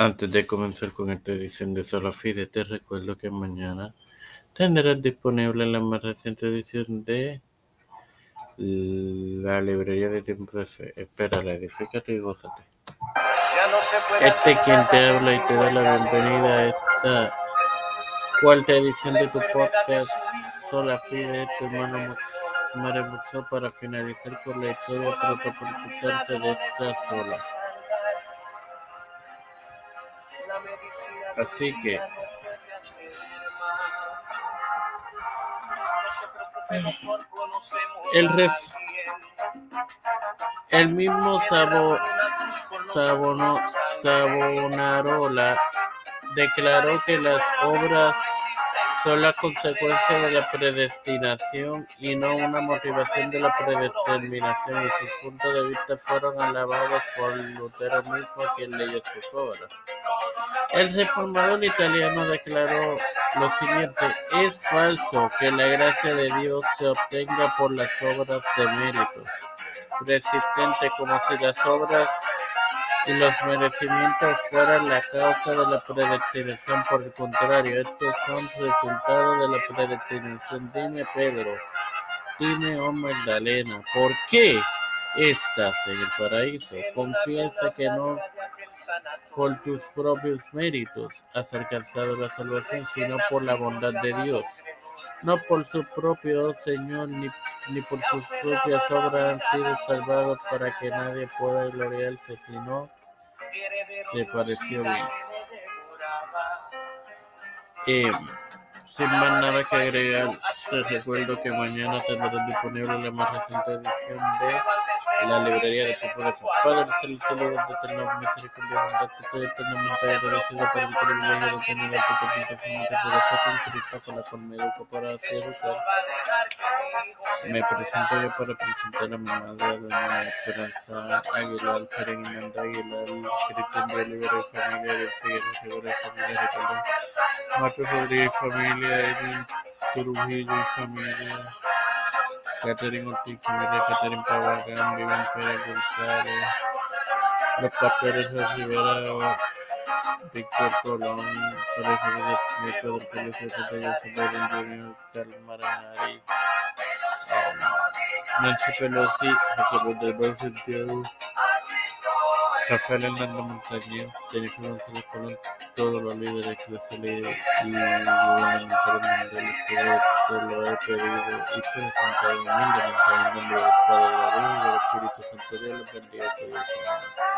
Antes de comenzar con esta edición de Solo Fide, te recuerdo que mañana tendrás disponible la más reciente edición de la librería de tiempo de fe. Espérala, edifícate y gózate. Este es quien te habla y te da la bienvenida a esta cuarta edición de tu podcast Sola Fide, tu hermano Mario Muxo, para finalizar con la historia protocolante de esta sola. Así que el ref, el mismo Sabo, Sabono, Sabonarola declaró que las obras son la consecuencia de la predestinación y no una motivación de la predeterminación, y sus puntos de vista fueron alabados por Lutero mismo, quien leyó sus obras. El reformador italiano declaró lo siguiente: es falso que la gracia de Dios se obtenga por las obras de mérito, persistente como si las obras y los merecimientos fueran la causa de la predestinación. Por el contrario, estos son resultados de la predestinación. Dime, Pedro, dime, oh Magdalena, ¿por qué estás en el paraíso? Confiesa que no por tus propios méritos has alcanzado la salvación, sino por la bondad de Dios. No por su propio Señor ni, ni por sus propias obras han sido salvados para que nadie pueda gloriarse, sino le pareció bien. Eh, sin más nada que agregar, te recuerdo que mañana tendrás disponible la más reciente edición de la librería de Tipo de Padre Celestial de tener misericordia estoy eternamente agradecido por el privilegio de tener a tu plataforma de ser utilizada con la cual me educo para hacer educar. Me presento yo para presentar a mi madre, doña Esperanza Aguilar, Karen Inanda Aguilar, Cristian de Olivera y familia de Figueroa Rivera y familia Ricardo, Marcos Rodríguez y familia, Edwin Trujillo y familia, Catherine Ortiz familia, Catherine Pavagán, Vivian Pérez González, pastores de Rivera, Víctor Colón, Soledad Smith, Pedro Pérez, José Biden Jr., Carlos Maranariz, Nancy Pelosi, José Bordel Santiago, Rafael Hernández Montañez, Jennifer González Colón, todos los líderes eclesiales y gubernamentales mundiales, todo lo he pedido y presentado humildemente en el nombre del Padre, del Hijo y del Espíritu Santo, Dios los bendiga a todos.